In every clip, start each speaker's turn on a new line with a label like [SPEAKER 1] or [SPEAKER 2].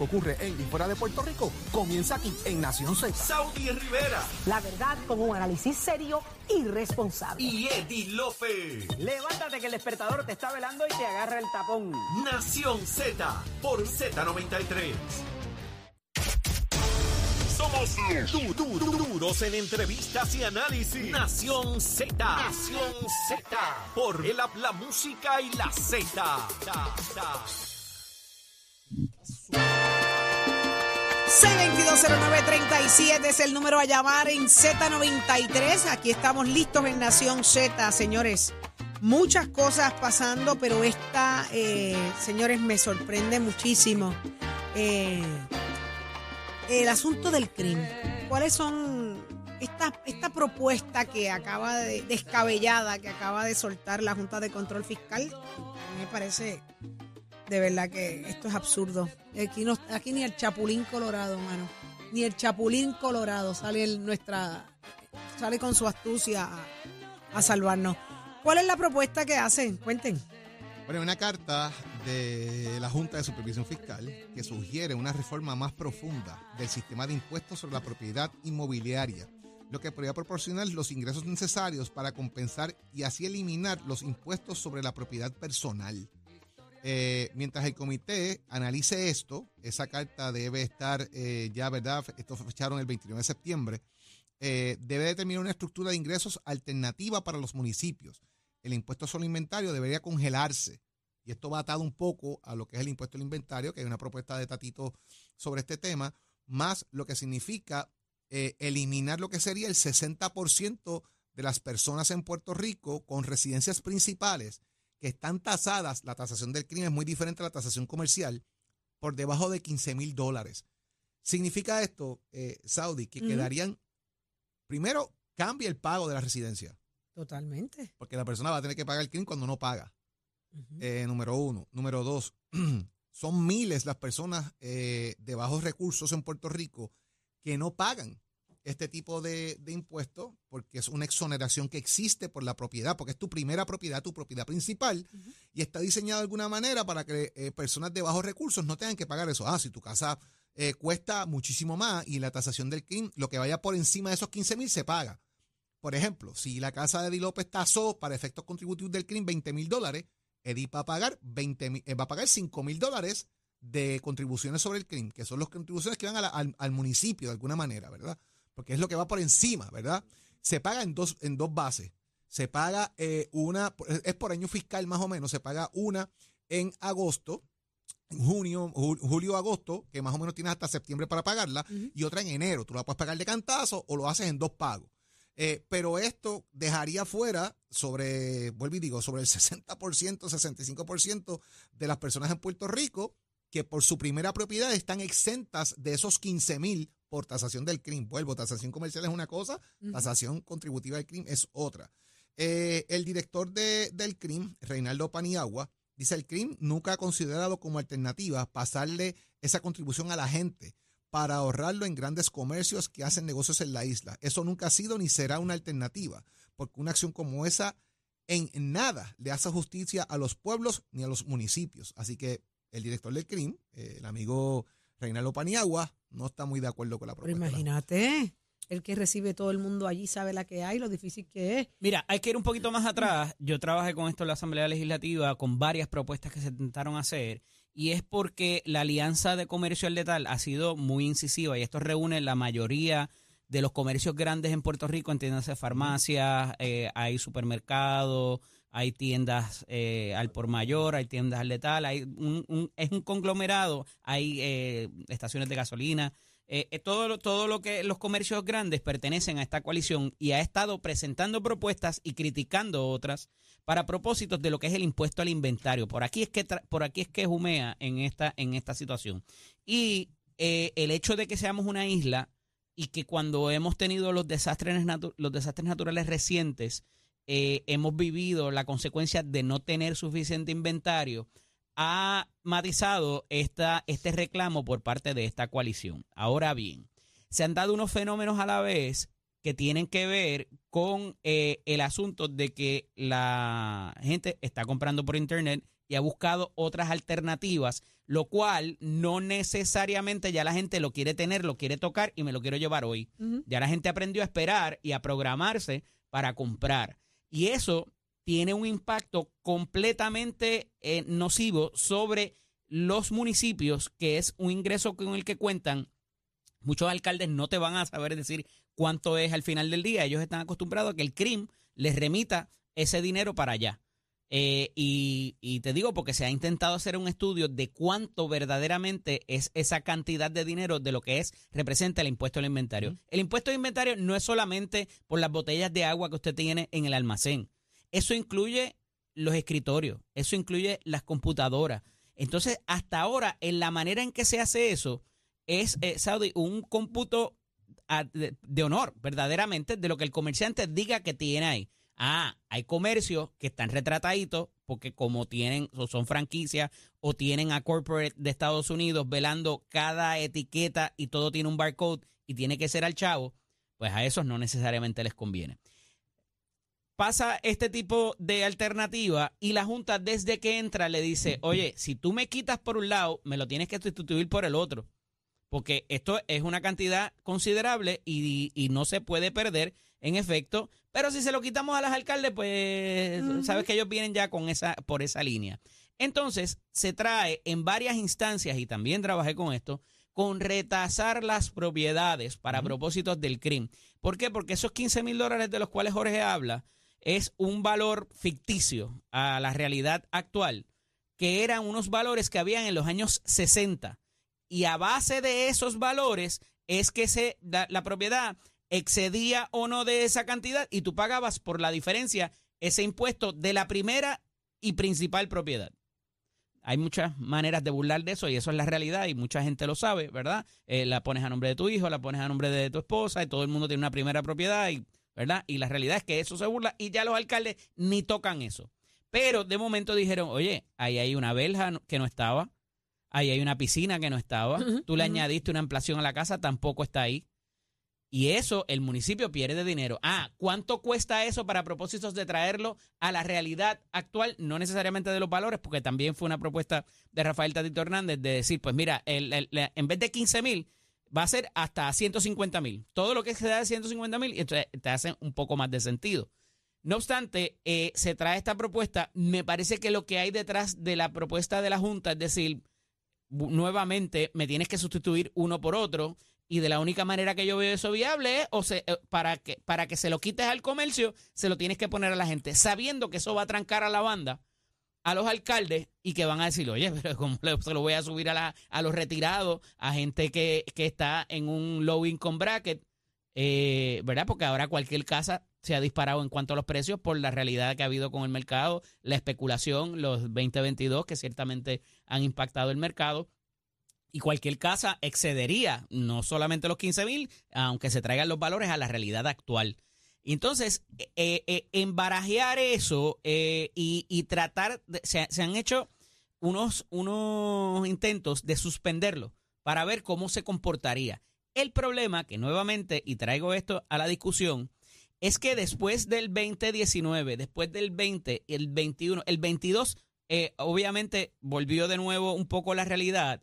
[SPEAKER 1] ocurre en y fuera de Puerto Rico comienza aquí en Nación Z.
[SPEAKER 2] Saudi Rivera
[SPEAKER 3] La verdad con un análisis serio y responsable.
[SPEAKER 2] y Eddie Lofe.
[SPEAKER 4] Levántate que el despertador te está velando y te agarra el tapón.
[SPEAKER 2] Nación Z por Z93. Somos du- du- du- duros en entrevistas y análisis. Nación Z. Nación Z. Por el app, la música y la Z. Ta, ta.
[SPEAKER 5] 6220937 es el número a llamar en Z93. Aquí estamos listos en Nación Z, señores. Muchas cosas pasando, pero esta, eh, señores, me sorprende muchísimo. Eh, el asunto del crimen. ¿Cuáles son esta, esta propuesta que acaba de, descabellada, que acaba de soltar la Junta de Control Fiscal? Me parece de verdad que esto es absurdo. Aquí, no, aquí ni el chapulín colorado, mano. Ni el chapulín colorado sale nuestra sale con su astucia a, a salvarnos. ¿Cuál es la propuesta que hacen? Cuenten.
[SPEAKER 6] Bueno, una carta de la Junta de Supervisión Fiscal que sugiere una reforma más profunda del sistema de impuestos sobre la propiedad inmobiliaria, lo que podría proporcionar los ingresos necesarios para compensar y así eliminar los impuestos sobre la propiedad personal. Eh, mientras el comité analice esto, esa carta debe estar eh, ya, ¿verdad? Esto fecharon el 29 de septiembre. eh, debe determinar una estructura de ingresos alternativa para los municipios. El impuesto sobre inventario debería congelarse. Y esto va atado un poco a lo que es el impuesto al inventario, que hay una propuesta de Tatito sobre este tema, más lo que significa eliminar lo que sería el 60% de las personas en Puerto Rico con residencias principales que están tasadas, la tasación del crimen es muy diferente a la tasación comercial, por debajo de 15 mil dólares. Significa esto, eh, Saudi, que quedarían, primero, cambia el pago de la residencia,
[SPEAKER 5] Totalmente.
[SPEAKER 6] porque la persona va a tener que pagar el crimen cuando no paga. Eh, número uno. Número dos, son miles las personas eh, de bajos recursos en Puerto Rico que no pagan este tipo de, de impuestos porque es una exoneración que existe por la propiedad, porque es tu primera propiedad, tu propiedad principal, y está diseñado de alguna manera para que eh, personas de bajos recursos no tengan que pagar eso. Ah, si tu casa eh, cuesta muchísimo más y la tasación del crimen, lo que vaya por encima de esos 15 mil se paga. Por ejemplo, si la casa de Eddie López tasó para efectos contributivos del crimen 20 mil dólares, Eddie va a pagar 20 mil- eh, va a pagar 5 mil dólares de contribuciones sobre el crimen, que son las contribuciones que van a la- al, al municipio de alguna manera, ¿verdad? Porque es lo que va por encima, ¿verdad? Se paga en dos, en dos bases. Se paga eh, una, es por año fiscal más o menos, se paga una en agosto, en junio, ju- julio, agosto, que más o menos tienes hasta septiembre para pagarla, y otra en enero. Tú la puedes pagar de cantazo o lo haces en dos pagos. Eh, pero esto dejaría fuera sobre, vuelvo y digo, sobre el 60%, 65% de las personas en Puerto Rico que por su primera propiedad están exentas de esos 15 mil por tasación del crimen. Vuelvo, tasación comercial es una cosa, tasación contributiva del crimen es otra. Eh, el director de, del CRIM, Reinaldo Paniagua, dice el CRIM nunca ha considerado como alternativa pasarle esa contribución a la gente para ahorrarlo en grandes comercios que hacen negocios en la isla. Eso nunca ha sido ni será una alternativa, porque una acción como esa en nada le hace justicia a los pueblos ni a los municipios. Así que el director del CRIM, eh, el amigo Reinaldo Paniagua, no está muy de acuerdo con la
[SPEAKER 5] Pero
[SPEAKER 6] propuesta.
[SPEAKER 5] imagínate, el que recibe todo el mundo allí sabe la que hay, lo difícil que es.
[SPEAKER 4] Mira, hay que ir un poquito más atrás. Yo trabajé con esto en la Asamblea Legislativa con varias propuestas que se intentaron hacer y es porque la Alianza de Comercio al Letal ha sido muy incisiva y esto reúne la mayoría de los comercios grandes en Puerto Rico, entiéndase farmacias, eh, hay supermercados, hay tiendas eh, al por mayor, hay tiendas al letal, hay un, es un conglomerado, hay eh, estaciones de gasolina, eh, eh, todo, lo- todo lo que los comercios grandes pertenecen a esta coalición y ha estado presentando propuestas y criticando otras para propósitos de lo que es el impuesto al inventario. Por aquí es que por aquí es que jumea en esta en esta situación. Y eh, el hecho de que seamos una isla y que cuando hemos tenido los desastres los desastres naturales recientes eh, hemos vivido la consecuencia de no tener suficiente inventario ha matizado esta, este reclamo por parte de esta coalición. Ahora bien, se han dado unos fenómenos a la vez que tienen que ver con eh, el asunto de que la gente está comprando por internet y ha buscado otras alternativas, lo cual no necesariamente ya la gente lo quiere tener, lo quiere tocar y me lo quiero llevar hoy. Ya la gente aprendió a esperar y a programarse para comprar. Y eso tiene un impacto completamente eh, nocivo sobre los municipios, que es un ingreso con el que cuentan. Muchos alcaldes no te van a saber decir cuánto es al final del día. Ellos están acostumbrados a que el CRIM les remita ese dinero para allá. Eh, y, te digo porque se ha intentado hacer un estudio de cuánto verdaderamente es esa cantidad de dinero de lo que es representa el impuesto al inventario. El impuesto al inventario no es solamente por las botellas de agua que usted tiene en el almacén. Eso incluye los escritorios, eso incluye las computadoras. Entonces, hasta ahora, en la manera en que se hace eso, es, eh, Saudi, un cómputo ah, de, honor, verdaderamente, de lo que el comerciante diga que tiene ahí. Ah, hay comercios que están retrataditos porque como tienen o son franquicias o tienen a corporate de Estados Unidos velando cada etiqueta y todo tiene un barcode y tiene que ser al chavo, pues a esos no necesariamente les conviene pasa este tipo de alternativa y la Junta desde que entra le dice, oye, si tú me quitas por un lado, me lo tienes que sustituir por el otro. Porque esto es una cantidad considerable y, no se puede perder, en efecto. Pero si se lo quitamos a las alcaldes, pues sabes que ellos vienen ya con esa, por esa línea. Entonces, se trae en varias instancias, y también trabajé con esto, con retasar las propiedades para propósitos del crimen. ¿Por qué? Porque esos 15 mil dólares de los cuales Jorge habla, es un valor ficticio a la realidad actual, que eran unos valores que habían en los años 60. Y a base de esos valores es que se, la, propiedad excedía o no de esa cantidad y tú pagabas por la diferencia ese impuesto de la primera y principal propiedad. Hay muchas maneras de burlar de eso y eso es la realidad y mucha gente lo sabe, ¿verdad? Eh, la pones a nombre de tu hijo, la pones a nombre de tu esposa y todo el mundo tiene una primera propiedad y ¿verdad? Y la realidad es que eso se burla y ya los alcaldes ni tocan eso. Pero de momento dijeron, oye, ahí hay una verja que no estaba, ahí hay una piscina que no estaba, tú le añadiste una ampliación a la casa, tampoco está ahí. Y eso el municipio pierde dinero. Ah, ¿cuánto cuesta eso para propósitos de traerlo a la realidad actual? No necesariamente de los valores, porque también fue una propuesta de Rafael Tatito Hernández de decir, pues mira, en vez de 15 mil, va a ser hasta 150 mil. Todo lo que se da de 150 mil, entonces te hace un poco más de sentido. No obstante, eh, se trae esta propuesta. Me parece que lo que hay detrás de la propuesta de la Junta es decir, nuevamente me tienes que sustituir uno por otro. Y de la única manera que yo veo eso viable es o se, eh, para, que, para que se lo quites al comercio, se lo tienes que poner a la gente, sabiendo que eso va a trancar a la banda a los alcaldes y que van a decir, oye, pero ¿cómo se lo voy a subir a, la, a los retirados, a gente que, está en un low income bracket? Eh, ¿Verdad? Porque ahora cualquier casa se ha disparado en cuanto a los precios por la realidad que ha habido con el mercado, la especulación, los 2022 que ciertamente han impactado el mercado. Y cualquier casa excedería no solamente los 15 mil, aunque se traigan los valores a la realidad actual. Entonces, eh, eh, embarajear eso eh, y, tratar, se, han hecho unos, unos intentos de suspenderlo para ver cómo se comportaría. El problema, que nuevamente, y traigo esto a la discusión, es que después del 2019, después del 20, el 21, el 22, obviamente volvió de nuevo un poco la realidad,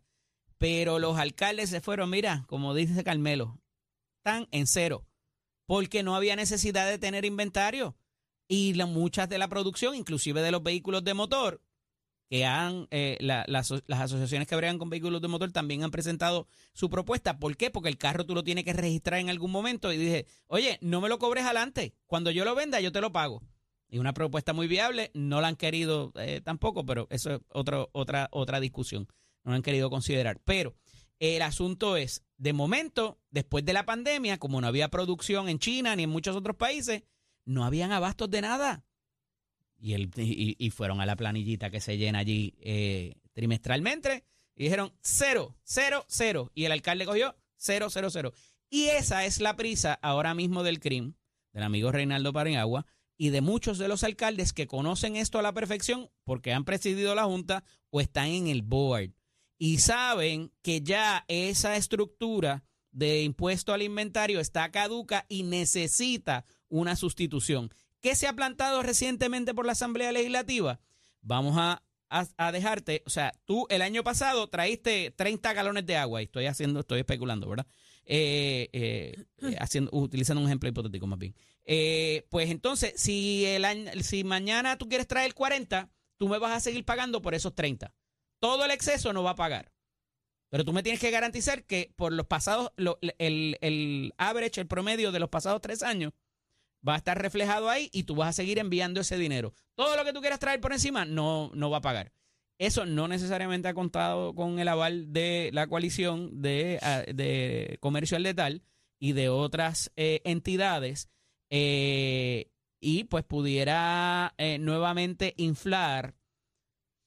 [SPEAKER 4] pero los alcaldes se fueron, mira, como dice Carmelo, están en cero porque no había necesidad de tener inventario. Y muchas de la producción, inclusive de los vehículos de motor, que han, eh, las, asociaciones que bregan con vehículos de motor también han presentado su propuesta. ¿Por qué? Porque el carro tú lo tienes que registrar en algún momento y dije, oye, no me lo cobres adelante, cuando yo lo venda yo te lo pago. Y una propuesta muy viable, no la han querido eh, tampoco, pero eso es otra, otra discusión, no la han querido considerar. Pero el asunto es, de momento, después de la pandemia, como no había producción en China ni en muchos otros países, no habían abastos de nada. Y, el, y, fueron a la planillita que se llena allí eh, trimestralmente y dijeron cero, cero, cero. Y el alcalde cogió cero, cero, cero. Y esa es la prisa ahora mismo del CRIM, del amigo Reinaldo Pariagua, y de muchos de los alcaldes que conocen esto a la perfección porque han presidido la Junta o están en el board y saben que ya esa estructura de impuesto al inventario está caduca y necesita una sustitución. ¿Qué se ha plantado recientemente por la Asamblea Legislativa? Vamos a, a, a dejarte, o sea, tú el año pasado traíste 30 galones de agua, y estoy haciendo, estoy especulando, ¿verdad? Eh, eh, eh, haciendo, utilizando un ejemplo hipotético más bien. Eh, pues entonces, si, el año, si mañana tú quieres traer 40, tú me vas a seguir pagando por esos 30. Todo el exceso no va a pagar. Pero tú me tienes que garantizar que por los pasados, el, el average, el promedio de los pasados tres años, va a estar reflejado ahí y tú vas a seguir enviando ese dinero. Todo lo que tú quieras traer por encima no, no va a pagar. Eso no necesariamente ha contado con el aval de la coalición de, ah, de comercio al letal y de otras eh, entidades eh, y pues pudiera eh, nuevamente inflar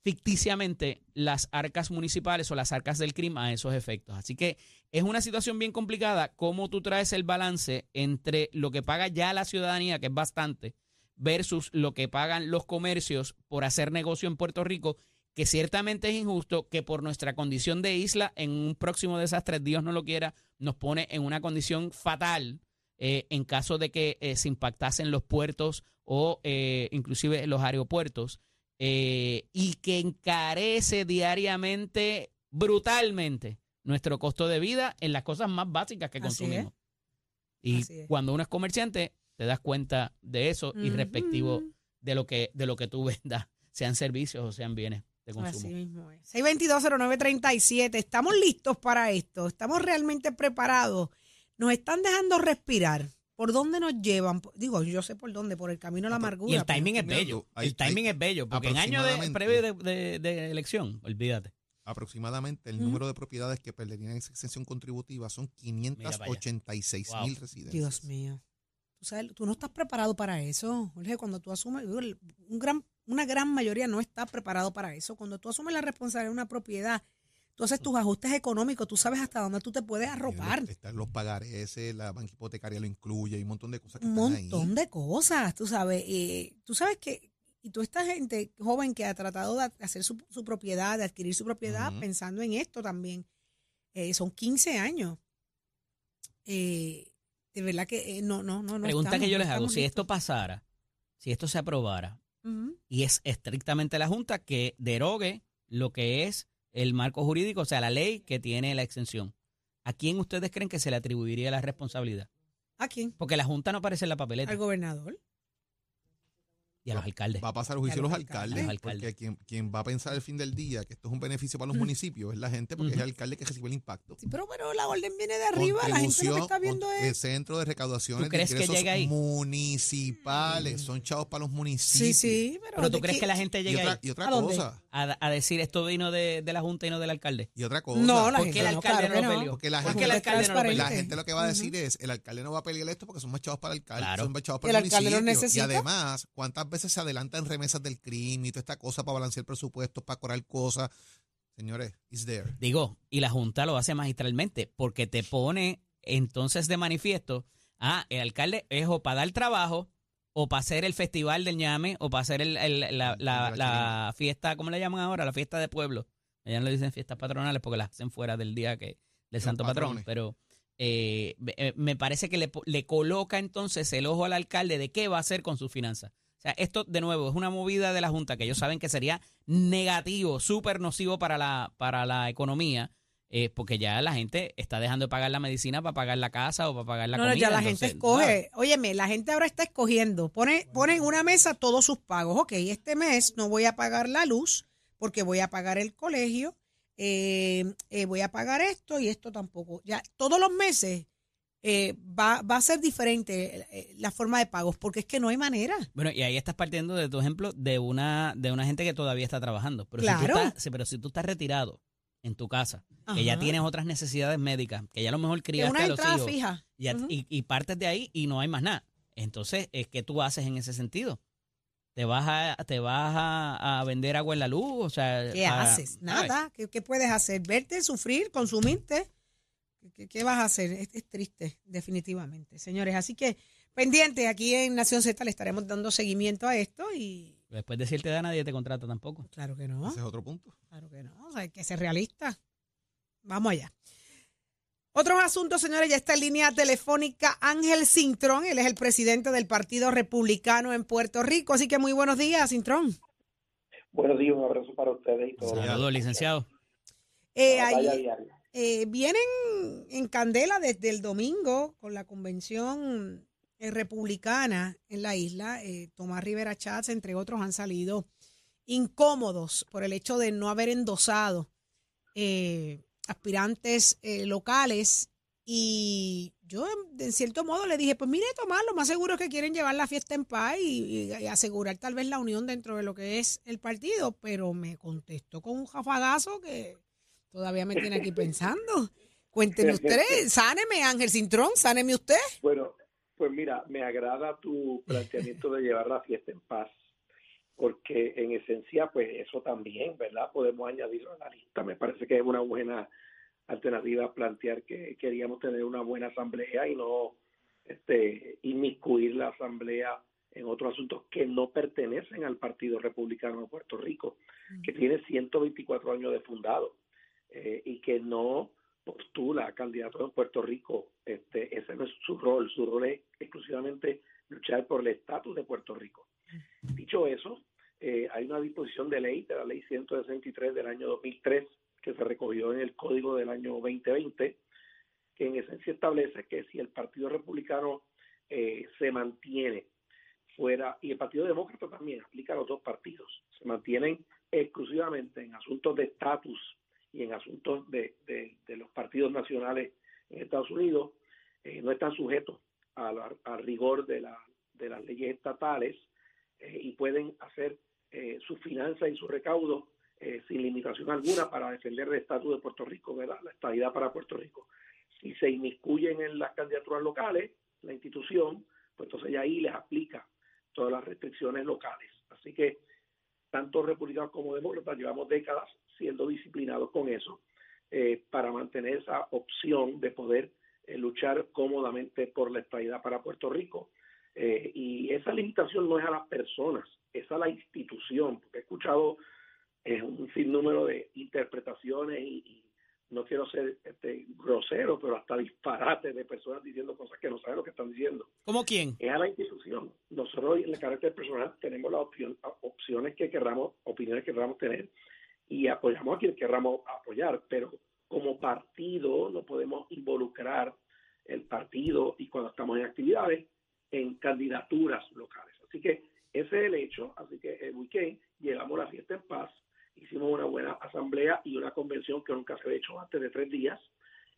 [SPEAKER 4] ficticiamente las arcas municipales o las arcas del crimen a esos efectos. Así que es una situación bien complicada cómo tú traes el balance entre lo que paga ya la ciudadanía, que es bastante, versus lo que pagan los comercios por hacer negocio en Puerto Rico, que ciertamente es injusto, que por nuestra condición de isla, en un próximo desastre, Dios no lo quiera, nos pone en una condición fatal eh, en caso de que eh, se impactasen los puertos o eh, inclusive los aeropuertos eh, y que encarece diariamente, brutalmente, nuestro costo de vida en las cosas más básicas que
[SPEAKER 5] Así
[SPEAKER 4] consumimos. Y cuando uno es comerciante, te das cuenta de eso y
[SPEAKER 5] Ujú.
[SPEAKER 4] respectivo de lo que de lo que tú vendas, sean servicios o sean bienes de consumo.
[SPEAKER 5] Así mismo es. 6220937. Estamos listos para esto. Estamos realmente preparados. Nos están dejando respirar. ¿Por dónde nos llevan? Digo, yo sé por dónde, por el camino a la amargura.
[SPEAKER 4] Y el timing es bello.
[SPEAKER 6] hay-
[SPEAKER 4] el timing
[SPEAKER 6] hay
[SPEAKER 4] es bello, porque en años de, previo de, de- de elección, olvídate.
[SPEAKER 6] Aproximadamente el número de propiedades que perderían esa exención contributiva son
[SPEAKER 4] Mira para allá.
[SPEAKER 6] 586
[SPEAKER 4] Wow.
[SPEAKER 6] mil residentes.
[SPEAKER 5] Dios mío. Tú, sabes, tú no estás preparado para eso. Jorge, cuando tú asumes, un gran, una gran mayoría no está preparado para eso. Cuando tú asumes la responsabilidad de una propiedad, tú haces tus ajustes económicos, tú sabes hasta dónde tú te puedes arropar.
[SPEAKER 6] Están los pagares, la banca hipotecaria lo incluye, hay un montón de cosas que
[SPEAKER 5] un
[SPEAKER 6] están ahí.
[SPEAKER 5] montón de cosas, tú sabes. eh, tú sabes que, y tú esta gente joven que ha tratado de hacer su, su propiedad, de adquirir su propiedad, pensando en esto también, eh, son 15 años. Eh, de verdad que eh, no, no, no. no
[SPEAKER 4] Pregunta
[SPEAKER 5] estamos-
[SPEAKER 4] que yo
[SPEAKER 5] no
[SPEAKER 4] les hago, si esto pasara, si esto se aprobara, y es estrictamente la Junta que derogue lo que es el marco jurídico, o sea, la ley que tiene la exención. ¿A quién ustedes creen que se le atribuiría la responsabilidad?
[SPEAKER 5] ¿A quién?
[SPEAKER 4] Porque la Junta no aparece en la papeleta.
[SPEAKER 5] Al gobernador.
[SPEAKER 4] y a los alcaldes.
[SPEAKER 6] Va a pasar a juicio
[SPEAKER 5] a
[SPEAKER 6] los
[SPEAKER 5] los
[SPEAKER 6] alcaldes, porque quien, quien va a pensar al fin del día que esto es un beneficio para los municipios es la gente, porque es el alcalde que recibe el impacto.
[SPEAKER 5] Sí, pero, pero la orden viene de arriba, la gente lo que está viendo es...
[SPEAKER 6] el centro de recaudaciones
[SPEAKER 4] ¿Tú crees
[SPEAKER 6] de
[SPEAKER 4] que
[SPEAKER 6] ingresos
[SPEAKER 4] llega ahí?
[SPEAKER 6] municipales, son chavos para los municipios.
[SPEAKER 5] Sí, sí, pero...
[SPEAKER 4] Pero tú crees
[SPEAKER 5] qué-
[SPEAKER 4] que la gente
[SPEAKER 6] Y
[SPEAKER 4] llega
[SPEAKER 6] otra,
[SPEAKER 4] ahí
[SPEAKER 6] y otra
[SPEAKER 5] ¿A dónde?
[SPEAKER 6] cosa,
[SPEAKER 4] a, a decir esto vino de, de la Junta y no del alcalde?
[SPEAKER 6] y otra cosa.
[SPEAKER 5] No, la
[SPEAKER 4] ¿Por
[SPEAKER 5] gente no,
[SPEAKER 4] alcalde
[SPEAKER 5] claro
[SPEAKER 4] no lo
[SPEAKER 5] no.
[SPEAKER 4] peleó?
[SPEAKER 6] Porque la
[SPEAKER 4] ¿Por
[SPEAKER 6] gente-
[SPEAKER 4] qué el alcalde no lo.
[SPEAKER 6] La gente lo que va a decir es, el alcalde no va a pelear esto porque son más chavos para el alcalde,
[SPEAKER 4] Claro.
[SPEAKER 6] son más chavos
[SPEAKER 5] Y el
[SPEAKER 6] para el,
[SPEAKER 5] alcalde
[SPEAKER 6] municipio.
[SPEAKER 5] necesita.
[SPEAKER 6] Y además, ¿cuántas veces se adelantan remesas del crimen y toda esta cosa para balancear presupuestos, para cobrar cosas? Señores, it's there.
[SPEAKER 4] Digo, y la Junta lo hace magistralmente porque te pone entonces de manifiesto, ah, el alcalde es o para dar trabajo o para hacer el festival del ñame o para hacer el- el- la, la-
[SPEAKER 6] La
[SPEAKER 4] la fiesta, ¿cómo le llaman ahora? La fiesta de pueblo. Ellos no le dicen fiestas patronales porque las hacen fuera del día que del
[SPEAKER 6] Los
[SPEAKER 4] santo patrón, pero eh, eh, me parece que le, le coloca entonces el ojo al alcalde de qué va a hacer con sus finanzas. O sea, esto de nuevo es una movida de la Junta que ellos saben que sería negativo, súper nocivo para la, para la economía, eh, porque ya la gente está dejando de pagar la medicina para pagar la casa o para pagar la
[SPEAKER 5] no, no,
[SPEAKER 4] comida.
[SPEAKER 5] ya la
[SPEAKER 4] entonces,
[SPEAKER 5] gente escoge. Óyeme, la gente ahora está escogiendo. Pone, pone en una mesa todos sus pagos. Ok, este mes no voy a pagar la luz porque voy a pagar el colegio, eh, eh, voy a pagar esto y esto tampoco. Ya todos los meses eh, va, va a ser diferente eh, la forma de pagos porque es que no hay manera.
[SPEAKER 4] Bueno, y ahí estás partiendo de tu ejemplo de una, de una gente que todavía está trabajando. Pero, si
[SPEAKER 5] Claro.
[SPEAKER 4] tú estás, sí, pero si tú estás retirado en tu casa, que ya tienes otras necesidades médicas, que ya a lo mejor criaste
[SPEAKER 5] una
[SPEAKER 4] a los hijos,
[SPEAKER 5] fija.
[SPEAKER 4] y, y, y partes de ahí y no hay más nada. Entonces, ¿qué tú haces en ese sentido? ¿Te vas a, te vas a, a vender agua en la luz? O sea,
[SPEAKER 5] ¿Qué haces? Nada. ¿Qué, qué puedes hacer? ¿Verte, sufrir, consumirte? ¿Qué, qué vas a hacer? Es, es triste, definitivamente, señores. Así que pendiente, aquí en Nación Z le estaremos dando seguimiento a esto y
[SPEAKER 4] Después de decirte da nadie te contrata tampoco.
[SPEAKER 5] claro que no,
[SPEAKER 6] Ese es otro punto.
[SPEAKER 5] claro que no. O sea, hay que ser realista. Vamos allá. Otros asuntos, señores, ya está en línea telefónica Ángel Cintrón, él es el presidente del Partido Republicano en Puerto Rico, así que muy buenos días, Cintrón.
[SPEAKER 7] Buenos días, un abrazo para ustedes y todos.
[SPEAKER 4] Saludos, licenciado.
[SPEAKER 5] Eh, ahí, eh, vienen en candela desde el domingo con la convención eh, republicana en la isla. Eh, Tomás Rivera Chats, entre otros, han salido incómodos por el hecho de no haber endosado eh, aspirantes locales. Y yo, en, en cierto modo, le dije, pues mire, Tomás, lo más seguro es que quieren llevar la fiesta en paz y, y- y asegurar tal vez la unión dentro de lo que es el partido, pero me contestó con un jafagazo que todavía me tiene aquí pensando. Cuénteme usted, sáneme, Ángel Cintrón, sáneme usted.
[SPEAKER 7] Bueno, pues mira, me agrada tu planteamiento de llevar la fiesta en paz, porque en esencia, pues eso también, ¿verdad? Podemos añadirlo a la lista. Me parece que es una buena alternativa plantear que queríamos tener una buena asamblea y no este, inmiscuir la asamblea en otros asuntos que no pertenecen al Partido Republicano de Puerto Rico, que tiene 124 años de fundado eh, y que no postula a candidato en Puerto Rico. Este, ese no es su rol, su rol es exclusivamente luchar por el estatus de Puerto Rico. Dicho eso, eh, hay una disposición de ley, de la ley 163 del año 2003, que se recogió en el código del año 2020, que en esencia establece que si el Partido Republicano eh, se mantiene fuera, y el Partido Demócrata también aplica a los dos partidos, se mantienen exclusivamente en asuntos de estatus y en asuntos de, de- los partidos nacionales en Estados Unidos, eh, no están sujetos a la- al rigor de, la- de las leyes estatales eh, y pueden hacer eh, sus finanzas y su recaudo eh, sin limitación alguna para defender el estatus de Puerto Rico, ¿verdad? La estabilidad para Puerto Rico. Si se inmiscuyen en las candidaturas locales, la institución, pues entonces ya ahí les aplica todas las restricciones locales. Así que tanto republicanos como demócratas llevamos décadas siendo disciplinados con eso eh, para mantener esa opción de poder eh, luchar cómodamente por la estabilidad para Puerto Rico. Eh, y esa limitación no es a las personas, es a la institución, porque he escuchado eh, un sinnúmero de interpretaciones y, y no quiero ser este, grosero, pero hasta disparates de personas diciendo cosas que no saben lo que están diciendo
[SPEAKER 4] ¿Cómo quién?
[SPEAKER 7] es a la institución. Nosotros en el carácter personal tenemos las opciones que querramos, opiniones que queramos tener y apoyamos a quien querramos apoyar, pero como partido no podemos involucrar el partido y cuando estamos en actividades en candidaturas locales. Así que ese es el hecho, así que el weekend llevamos la fiesta en paz, hicimos una buena asamblea y una convención que nunca se había hecho antes de tres días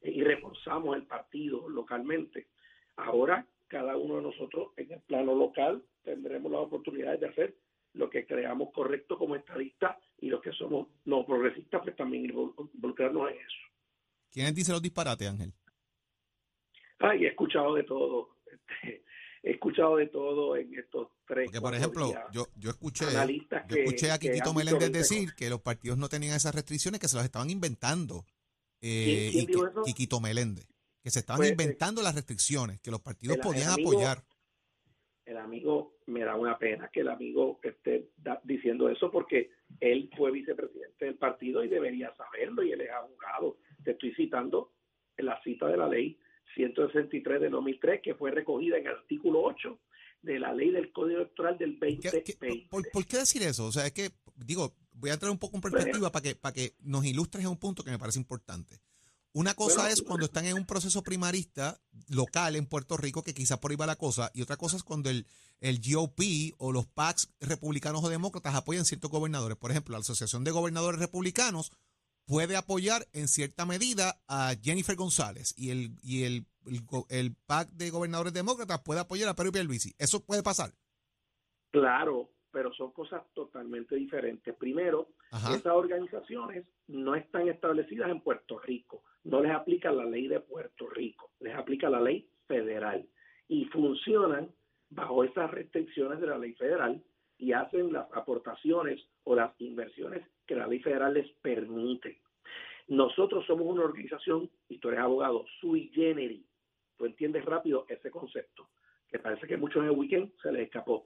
[SPEAKER 7] eh, y reforzamos el partido localmente. Ahora, cada uno de nosotros en el plano local tendremos las oportunidades de hacer lo que creamos correcto como estadistas y los que somos no progresistas, pues también invol- involucrarnos en eso.
[SPEAKER 6] ¿Quién dice los disparates, Ángel?
[SPEAKER 7] Ay, he escuchado de todo. este, he escuchado de todo en estos tres.
[SPEAKER 6] Porque, por ejemplo,
[SPEAKER 7] días.
[SPEAKER 6] yo, yo escuché, yo escuché a
[SPEAKER 7] que han
[SPEAKER 6] Meléndez decir que los partidos no tenían esas restricciones, que se las estaban inventando. Eh,
[SPEAKER 7] ¿Quién- quién
[SPEAKER 6] y Meléndez. Que se estaban
[SPEAKER 7] Pues, eh,
[SPEAKER 6] inventando las restricciones, que los partidos
[SPEAKER 7] el-
[SPEAKER 6] podían
[SPEAKER 7] el amigo-
[SPEAKER 6] apoyar.
[SPEAKER 7] el amigo me da una pena que el amigo esté da- diciendo eso porque él fue vicepresidente del partido y debería saberlo y él es abogado. Te estoy citando en la cita de la ley 163 de 2003 que fue recogida en el artículo 8 de la ley del Código Electoral del
[SPEAKER 6] ¿Qué-
[SPEAKER 7] 2020.
[SPEAKER 6] qué- por, por qué decir eso? O sea, es que, digo, voy a entrar un poco en
[SPEAKER 7] Pues,
[SPEAKER 6] perspectiva para que, para que nos ilustres en un punto que me parece importante. Una cosa
[SPEAKER 7] Bueno,
[SPEAKER 6] es cuando están en un proceso primarista local en Puerto Rico, que quizás por ahí va la cosa, y otra cosa es cuando el, el GOP o los PACs republicanos o demócratas apoyan ciertos gobernadores. Por ejemplo, la Asociación de Gobernadores Republicanos puede apoyar en cierta medida a Jennifer González y el, y el, el PAC de gobernadores demócratas puede apoyar a Pedro Pierluisi. Eso puede pasar.
[SPEAKER 7] Claro, pero son cosas totalmente diferentes. Primero,
[SPEAKER 6] Ajá.
[SPEAKER 7] esas organizaciones no están establecidas en Puerto Rico, no les aplica la ley de Puerto Rico, les aplica la ley federal y funcionan bajo esas restricciones de la ley federal y hacen las aportaciones o las inversiones que la ley federal les permite. Nosotros somos una organización, y tú eres abogado, sui generis. Tú entiendes rápido ese concepto, que parece que muchos en el weekend se les escapó.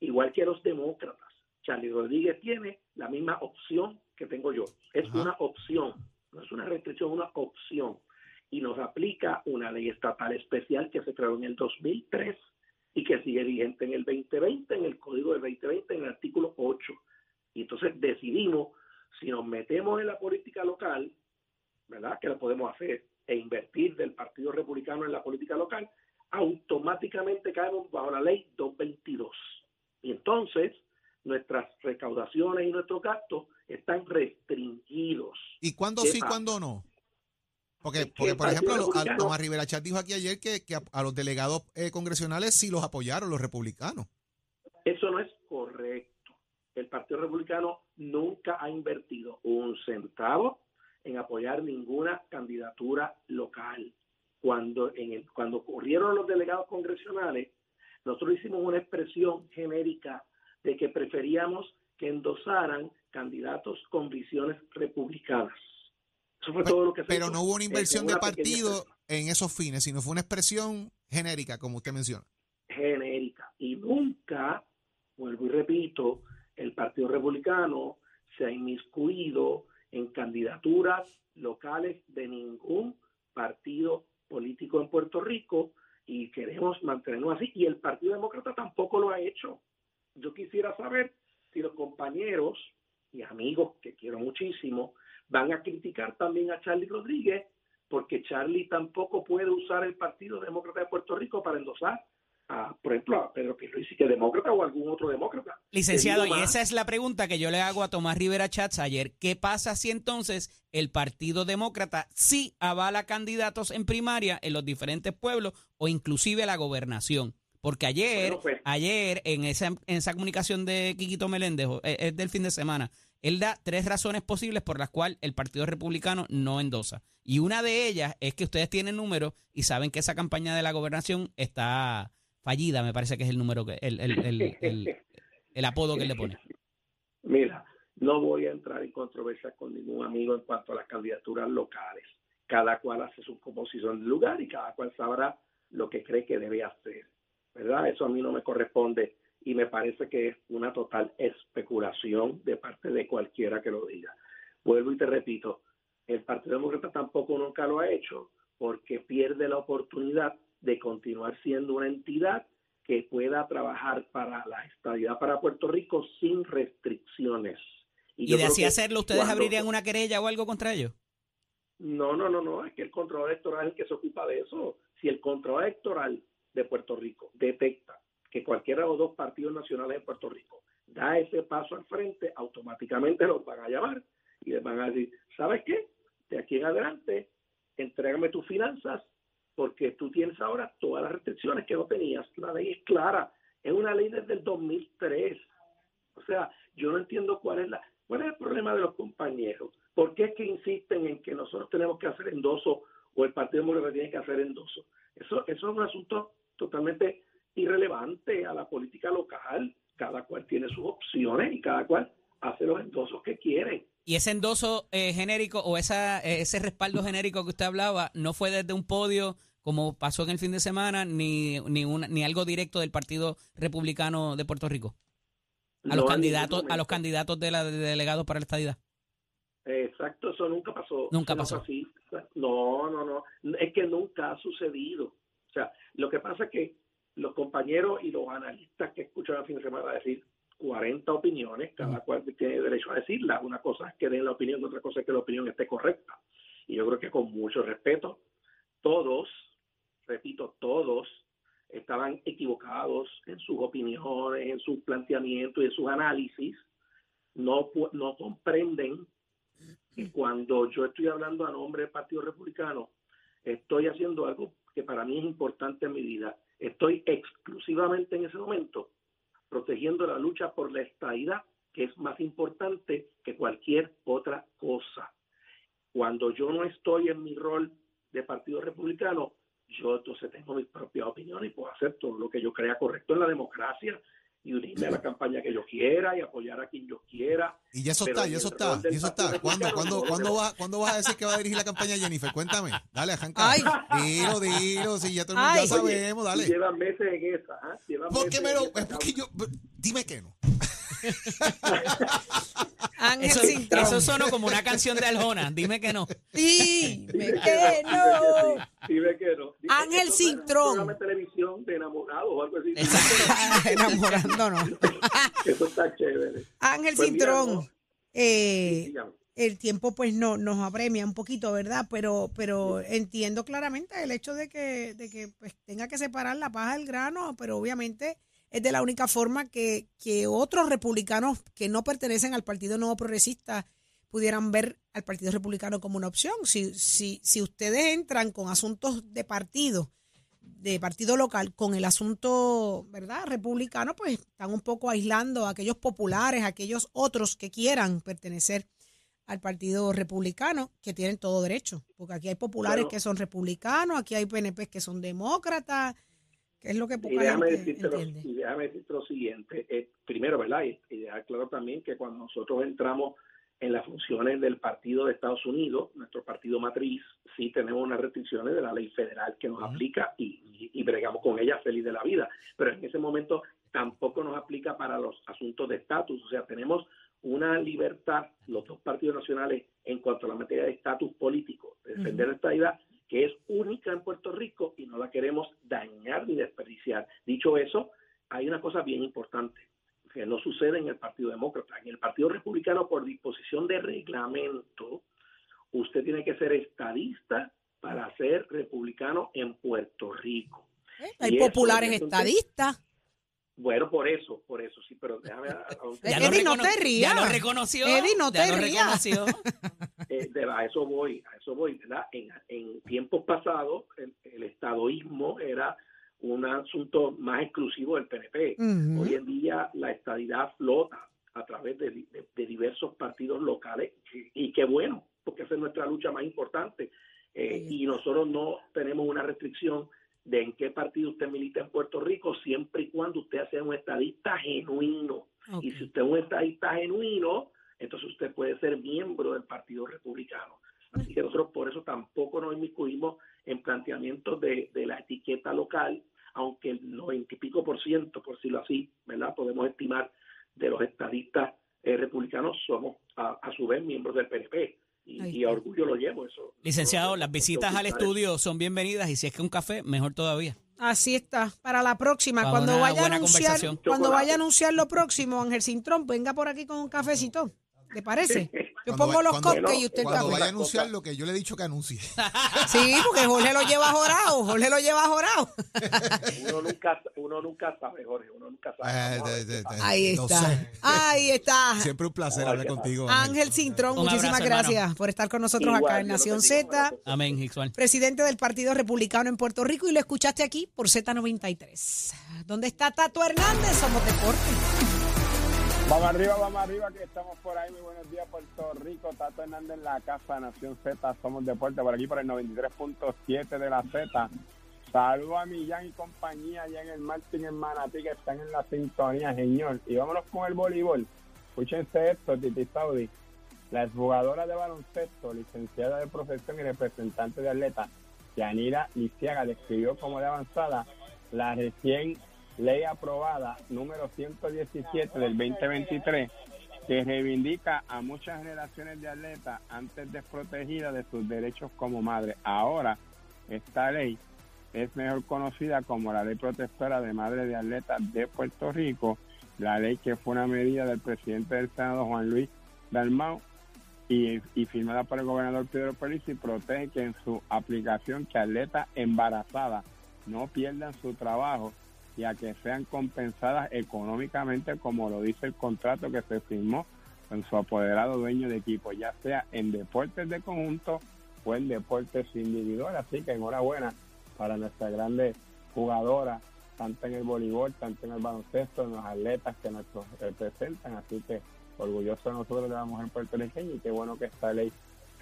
[SPEAKER 7] Igual que los demócratas. Charlie Rodríguez tiene la misma opción que tengo yo. Es
[SPEAKER 6] Ajá.
[SPEAKER 7] una opción, no es una restricción, una opción. Y nos aplica una ley estatal especial que se creó en el 2003 y que sigue vigente en el 2020, en el Código del 2020, en el artículo 8. Y entonces decidimos si nos metemos en la política local, ¿verdad? Que lo podemos hacer, e invertir del Partido Republicano en la política local, automáticamente caemos bajo la ley 222. Y entonces nuestras recaudaciones y nuestros gastos están restringidos.
[SPEAKER 6] ¿Y cuándo
[SPEAKER 7] ¿Qué
[SPEAKER 6] sí, cuándo no? Porque, porque por ejemplo, a- Tomás Rivera Chat dijo aquí ayer que, que a, a los delegados eh, congresionales sí los apoyaron, los republicanos.
[SPEAKER 7] Eso no es correcto. El Partido Republicano nunca ha invertido un centavo en apoyar ninguna candidatura local. Cuando, en el, cuando ocurrieron los delegados congresionales, nosotros hicimos una expresión genérica de que preferíamos que endosaran candidatos con visiones republicanas. Eso fue
[SPEAKER 6] Pe-
[SPEAKER 7] todo lo que se
[SPEAKER 6] Pero
[SPEAKER 7] hizo
[SPEAKER 6] no hubo una inversión de partido en esos fines, sino fue una expresión genérica, como usted menciona.
[SPEAKER 7] genérica. Y nunca, vuelvo y repito, el Partido Republicano se ha inmiscuido en candidaturas locales de ningún partido político en Puerto Rico y queremos mantenernos así. Y el Partido Demócrata tampoco lo ha hecho. Yo quisiera saber si los compañeros y amigos que quiero muchísimo van a criticar también a Charlie Rodríguez porque Charlie tampoco puede usar el Partido Demócrata de Puerto Rico para endosar a, por ejemplo, a Pedro Pierluisi, que es demócrata o algún otro demócrata.
[SPEAKER 4] Licenciado, y esa es la pregunta que yo le hago a Tomás Rivera Chats ayer. ¿Qué pasa si entonces el Partido Demócrata sí avala candidatos en primaria en los diferentes pueblos o inclusive a la gobernación? Porque ayer,
[SPEAKER 7] Bueno, pues.
[SPEAKER 4] ayer en esa, en esa comunicación de Quiquito Meléndez, eh, es del fin de semana, él da tres razones posibles por las cuales el Partido Republicano no endosa. Y una de ellas es que ustedes tienen números y saben que esa campaña de la gobernación está fallida, me parece que es el número, que el, el, apodo que le pone.
[SPEAKER 7] Mira, no voy a entrar en controversia con ningún amigo en cuanto a las candidaturas locales. Cada cual hace su composición de lugar y cada cual sabrá lo que cree que debe hacer. ¿Verdad? Eso a mí no me corresponde y me parece que es una total especulación de parte de cualquiera que lo diga. Vuelvo y te repito, el Partido Demócrata tampoco nunca lo ha hecho porque pierde la oportunidad de continuar siendo una entidad que pueda trabajar para la estabilidad para Puerto Rico sin restricciones.
[SPEAKER 4] Y de así hacerlo, ¿ustedes
[SPEAKER 7] cuando-
[SPEAKER 4] abrirían una querella o algo contra ellos?
[SPEAKER 7] No, no, no, no, es que el control electoral es el que se ocupa de eso. Si el control electoral de Puerto Rico detecta que cualquiera de los dos partidos nacionales de Puerto Rico da ese paso al frente, automáticamente los van a llamar y les van a decir, ¿sabes qué? De aquí en adelante, entrégame tus finanzas porque tú tienes ahora todas las restricciones que no tenías. La ley es clara, es una ley desde el 2003. O sea, yo no entiendo cuál es la cuál es el problema de los compañeros. ¿Por qué es que insisten en que nosotros tenemos que hacer endoso o el Partido Demócrata tiene que hacer endoso? Eso, eso es un asunto totalmente irrelevante a la política local. Cada cual tiene sus opciones y cada cual hace los endosos que quiere.
[SPEAKER 4] Y ese endoso eh, genérico o esa, eh, ese respaldo genérico que usted hablaba no fue desde un podio como pasó en el fin de semana, ni, ni, una, ni algo directo del Partido Republicano de Puerto Rico. A los candidatos, a los candidatos de la de delegados para la estadidad.
[SPEAKER 7] Exacto, eso nunca pasó.
[SPEAKER 4] Nunca
[SPEAKER 7] no
[SPEAKER 4] pasó.
[SPEAKER 7] así. No, no, no. Es que nunca ha sucedido. O sea, lo que pasa es que los compañeros y los analistas que escuchan el fin de semana decir 40 opiniones, cada cual tiene derecho a decirla. Una cosa es que den la opinión, otra cosa es que la opinión esté correcta. Y yo creo que con mucho respeto, todos, repito, todos estaban equivocados en sus opiniones, en sus planteamientos y en sus análisis. No, no comprenden que cuando yo estoy hablando a nombre del Partido Republicano, estoy haciendo algo que para mí es importante en mi vida. Estoy exclusivamente en ese momento protegiendo la lucha por la estadidad, que es más importante que cualquier otra cosa. Cuando yo no estoy en mi rol de Partido Republicano, yo entonces tengo mis propias opiniones y puedo hacer todo lo que yo crea correcto en la democracia y unirme a la campaña que yo quiera y apoyar a quien yo quiera.
[SPEAKER 6] Y ya eso está, y eso está, y eso está. ¿Cuándo, cuándo, cuándo, vas, ¿Cuándo vas a decir que va a dirigir la campaña Jennifer? Cuéntame. Dale, arranca.
[SPEAKER 5] Ay.
[SPEAKER 6] Dilo, dilo, sí, ya todo el mundo ya sabemos, dale.
[SPEAKER 7] Llevan meses en esa, ¿ah? Llevan
[SPEAKER 6] ¿Por qué
[SPEAKER 7] meses
[SPEAKER 6] me lo.? Es porque yo. Dime que no.
[SPEAKER 5] Ángel
[SPEAKER 4] Eso,
[SPEAKER 5] Cintrón.
[SPEAKER 4] eso sonó como una canción de Aljona. Dime que no.
[SPEAKER 5] Sí, me
[SPEAKER 7] Sí,
[SPEAKER 5] que no.
[SPEAKER 7] Ve que no.
[SPEAKER 5] Ángel
[SPEAKER 7] programa de televisión de enamorados o algo así.
[SPEAKER 5] Enamorándonos.
[SPEAKER 7] Eso está chévere.
[SPEAKER 5] Ángel
[SPEAKER 7] Pues mira,
[SPEAKER 5] Cintrón.
[SPEAKER 7] no.
[SPEAKER 5] eh, el tiempo pues no nos apremia un poquito, ¿verdad? Pero pero entiendo claramente el hecho de que de que pues tenga que separar la paja del grano, pero obviamente es de la única forma que, que otros republicanos que no pertenecen al Partido Nuevo Progresista pudieran ver al Partido Republicano como una opción. Si, si, si ustedes entran con asuntos de partido, de partido local, con el asunto, ¿verdad? Republicano, pues están un poco aislando a aquellos populares, a aquellos otros que quieran pertenecer al Partido Republicano, que tienen todo derecho, porque aquí hay populares
[SPEAKER 7] Bueno.
[SPEAKER 5] que son republicanos, aquí hay PNP que son demócratas, que es lo que
[SPEAKER 7] Y déjame
[SPEAKER 5] gente
[SPEAKER 7] decirte, lo, y déjame decirte lo siguiente. eh, primero, ¿verdad? Y, y dejar claro también que cuando nosotros entramos en las funciones del partido de Estados Unidos, nuestro partido matriz, sí tenemos unas restricciones de la ley federal que nos aplica y, y- y bregamos con ella feliz de la vida. Pero en ese momento tampoco nos aplica para los asuntos de estatus. O sea, tenemos una libertad, los dos partidos nacionales, en cuanto a la materia de estatus político, de defender esta idea que es única en Puerto Rico y no la queremos dañar ni desperdiciar. Dicho eso, hay una cosa bien importante que no sucede en el Partido Demócrata. En el Partido Republicano, por disposición de reglamento, usted tiene que ser estadista para ser republicano en Puerto Rico.
[SPEAKER 5] ¿Eh? Hay
[SPEAKER 7] eso,
[SPEAKER 5] populares
[SPEAKER 7] entonces-
[SPEAKER 5] estadistas.
[SPEAKER 7] Bueno, por eso, por eso, sí, pero déjame... a- a-
[SPEAKER 5] Eh,
[SPEAKER 4] Ya lo
[SPEAKER 5] Eddie, no
[SPEAKER 4] recono-
[SPEAKER 5] te rías.
[SPEAKER 4] Ya lo reconoció.
[SPEAKER 5] Eddie, no
[SPEAKER 4] ya
[SPEAKER 5] te
[SPEAKER 4] lo
[SPEAKER 5] rías.
[SPEAKER 4] reconoció.
[SPEAKER 7] Eh, de- a eso voy, a eso voy, ¿verdad? En, en tiempos pasados, el, el estadoísmo era un asunto más exclusivo del PNP. Hoy en día la estadidad flota a través de, de- de diversos partidos locales y, y qué bueno, porque esa es nuestra lucha más importante. Eh, y nosotros no tenemos una restricción de en qué partido usted milita en Puerto Rico, siempre y cuando usted sea un estadista genuino. Y si usted es un estadista genuino, entonces usted puede ser miembro del Partido Republicano. Así que nosotros por eso tampoco nos inmiscuimos en planteamientos de, de la etiqueta local, aunque el noventa y pico por ciento, por decirlo así, ¿verdad? Podemos estimar de los estadistas eh, republicanos somos a, a su vez miembros del PNP. Y, a orgullo lo llevo eso.
[SPEAKER 4] Licenciado, las visitas al estudio son bienvenidas y si es que un café, mejor todavía.
[SPEAKER 5] Así está. Para la próxima,
[SPEAKER 4] Para
[SPEAKER 5] cuando vaya a anunciar, cuando vaya a anunciar lo próximo, Ángel Cintrón, venga por aquí con un cafecito. ¿Le parece? Yo
[SPEAKER 6] Cuando
[SPEAKER 5] pongo
[SPEAKER 6] va-
[SPEAKER 5] los cupcakes y usted
[SPEAKER 6] Cuando vaya a anunciar lo que yo le he dicho que anuncie.
[SPEAKER 5] Sí, porque Jorge lo lleva jorado. Jorge lo lleva jorado.
[SPEAKER 7] Uno nunca, uno nunca sabe, Jorge, uno nunca sabe.
[SPEAKER 6] Eh, de- de-
[SPEAKER 7] pasa.
[SPEAKER 5] Ahí está.
[SPEAKER 6] sé.
[SPEAKER 5] Ahí está.
[SPEAKER 6] Siempre un placer hablar contigo.
[SPEAKER 5] Ángel Cintrón, muchísimas
[SPEAKER 4] abrazo, hermano.
[SPEAKER 5] gracias por estar con nosotros
[SPEAKER 7] Igual,
[SPEAKER 5] acá en Nación Z.
[SPEAKER 4] Amén, Ixual.
[SPEAKER 5] presidente del Partido Republicano en Puerto Rico y lo escuchaste aquí por Z93. ¿Dónde está Tato Hernández? Somos Deporte.
[SPEAKER 8] Vamos arriba, vamos arriba, que estamos por ahí. Muy buenos días, Puerto Rico. Tato Hernández en la casa Nación Z. Somos Deporte por aquí, por el 93.7 de la Z. Saludo a Millán y compañía allá en el Martín, en Manatí, que están en la sintonía, señor. Y vámonos con el voleibol. Escúchense esto, Titi Saudi. La exjugadora de baloncesto, licenciada de profesión y representante de atleta, Yanira Lisiaga, describió como de avanzada la recién ley aprobada número 117 del 2023 que reivindica a muchas generaciones de atletas antes desprotegidas de sus derechos como madre. Ahora, esta ley es mejor conocida como la Ley Protectora de Madres de Atletas de Puerto Rico, la ley que fue una medida del presidente del Senado, Juan Luis Dalmau, y, firmada por el gobernador Pedro Pérez protege que en su aplicación que atletas embarazadas no pierdan su trabajo y a que sean compensadas económicamente como lo dice el contrato que se firmó con su apoderado dueño de equipo, ya sea en deportes de conjunto o en deportes individuales. Así que enhorabuena para nuestra grande jugadora, tanto en el voleibol, tanto en el baloncesto, en los atletas que nos representan. Así que orgulloso de nosotros de la mujer puertorriqueña y qué bueno que esta ley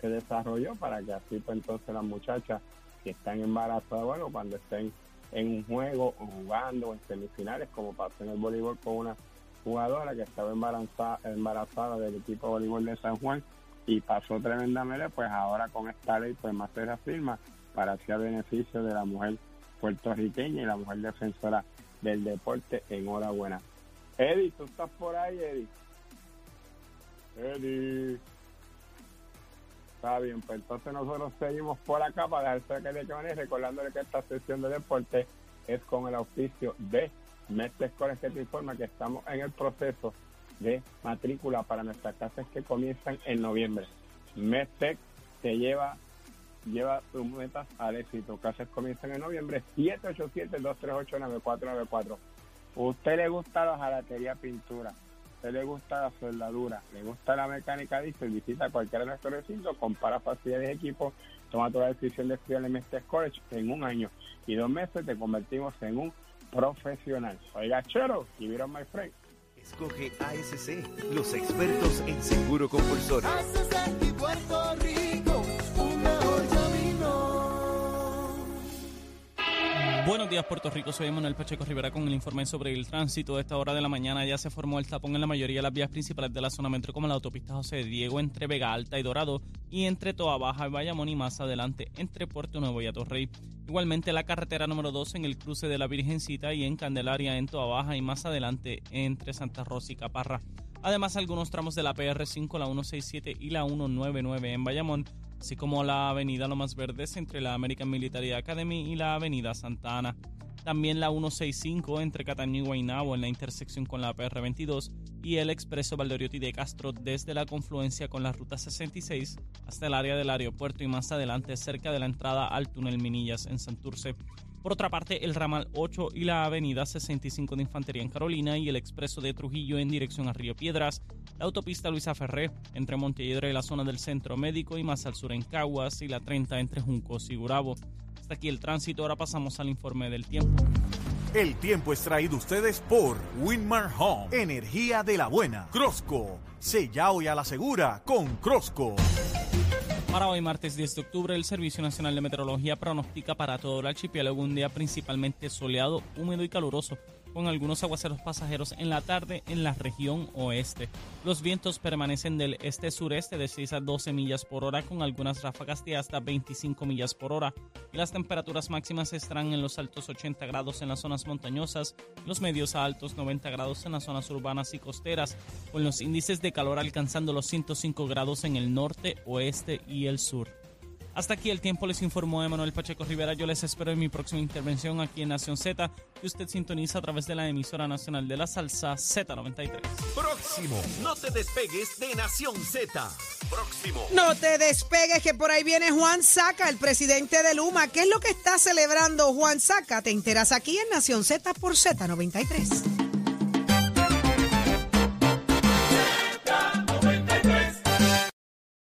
[SPEAKER 8] se desarrolló para que así pues entonces las muchachas que están embarazadas, bueno, cuando estén en un juego o jugando en semifinales, como pasó en el voleibol con una jugadora que estaba embarazada, embarazada del equipo de voleibol de San Juan y pasó tremendamente, pues ahora con esta ley pues más se reafirma para a beneficio de la mujer puertorriqueña y la mujer defensora del deporte. Enhorabuena. Eddie, tú estás por ahí, Eddie. Eddie. Está bien, pues entonces nosotros seguimos por acá para dejar que de que recordándole que esta sesión de deporte es con el auspicio de Mestre Scores que te informa que estamos en el proceso de matrícula para nuestras clases que comienzan en noviembre. Mestec te lleva lleva tus metas al éxito. Clases comienzan en noviembre 787-238-9494. ¿Usted le gusta la jalatería pintura? ¿Usted le gusta la soldadura? ¿Le gusta la mecánica diesel? Visita cualquiera de nuestros recintos, compara facilidades de equipo, toma toda la decisión de estudiar en Mestre College en un año y dos meses te convertimos en un profesional. Oiga, chero, y vieron my friend.
[SPEAKER 2] Escoge ASC, los expertos en seguro compulsorio.
[SPEAKER 9] Buenos días, Puerto Rico. Soy Manuel Pacheco Rivera con el informe sobre el tránsito. A esta hora de la mañana ya se formó el tapón en la mayoría de las vías principales de la zona metro, como la autopista José Diego entre Vega Alta y Dorado y entre Toa Baja y Bayamón y más adelante entre Puerto Nuevo y Atorrey. Igualmente la carretera número 2 en el cruce de la Virgencita y en Candelaria en Toa Baja y más adelante entre Santa Rosa y Caparra. Además, algunos tramos de la PR5, la 167 y la 199 en Bayamón así como la avenida Lomas Verdes entre la American Military Academy y la avenida Santa Ana. También la 165 entre Cataño y Guaynabo en la intersección con la PR22 y el expreso Valdoriotti de Castro desde la confluencia con la ruta 66 hasta el área del aeropuerto y más adelante cerca de la entrada al túnel Minillas en Santurce. Por otra parte, el ramal 8 y la avenida 65 de Infantería en Carolina y el expreso de Trujillo en dirección a Río Piedras, la autopista Luisa Ferré entre Montelledra y la zona del Centro Médico y más al sur en Caguas y la 30 entre Juncos y Gurabo. Hasta aquí el tránsito, ahora pasamos al informe del tiempo.
[SPEAKER 2] El tiempo es traído ustedes por Winmar Home, energía de la buena. Crosco, sella hoy a la segura con Crosco.
[SPEAKER 9] Para hoy, martes 10 de octubre, el Servicio Nacional de Meteorología pronostica para todo el archipiélago un día principalmente soleado, húmedo y caluroso con algunos aguaceros pasajeros en la tarde en la región oeste. Los vientos permanecen del este-sureste de 6 a 12 millas por hora con algunas ráfagas de hasta 25 millas por hora y las temperaturas máximas estarán en los altos 80 grados en las zonas montañosas, los medios a altos 90 grados en las zonas urbanas y costeras, con los índices de calor alcanzando los 105 grados en el norte, oeste y el sur. Hasta aquí el tiempo les informó Emanuel Pacheco Rivera. Yo les espero en mi próxima intervención aquí en Nación Z, que usted sintoniza a través de la emisora nacional de la salsa Z93.
[SPEAKER 2] Próximo, no te despegues de Nación Z. Próximo.
[SPEAKER 5] No te despegues, que por ahí viene Juan Saca, el presidente de Luma. ¿Qué es lo que está celebrando Juan Saca? Te enteras aquí en Nación Z por Z93.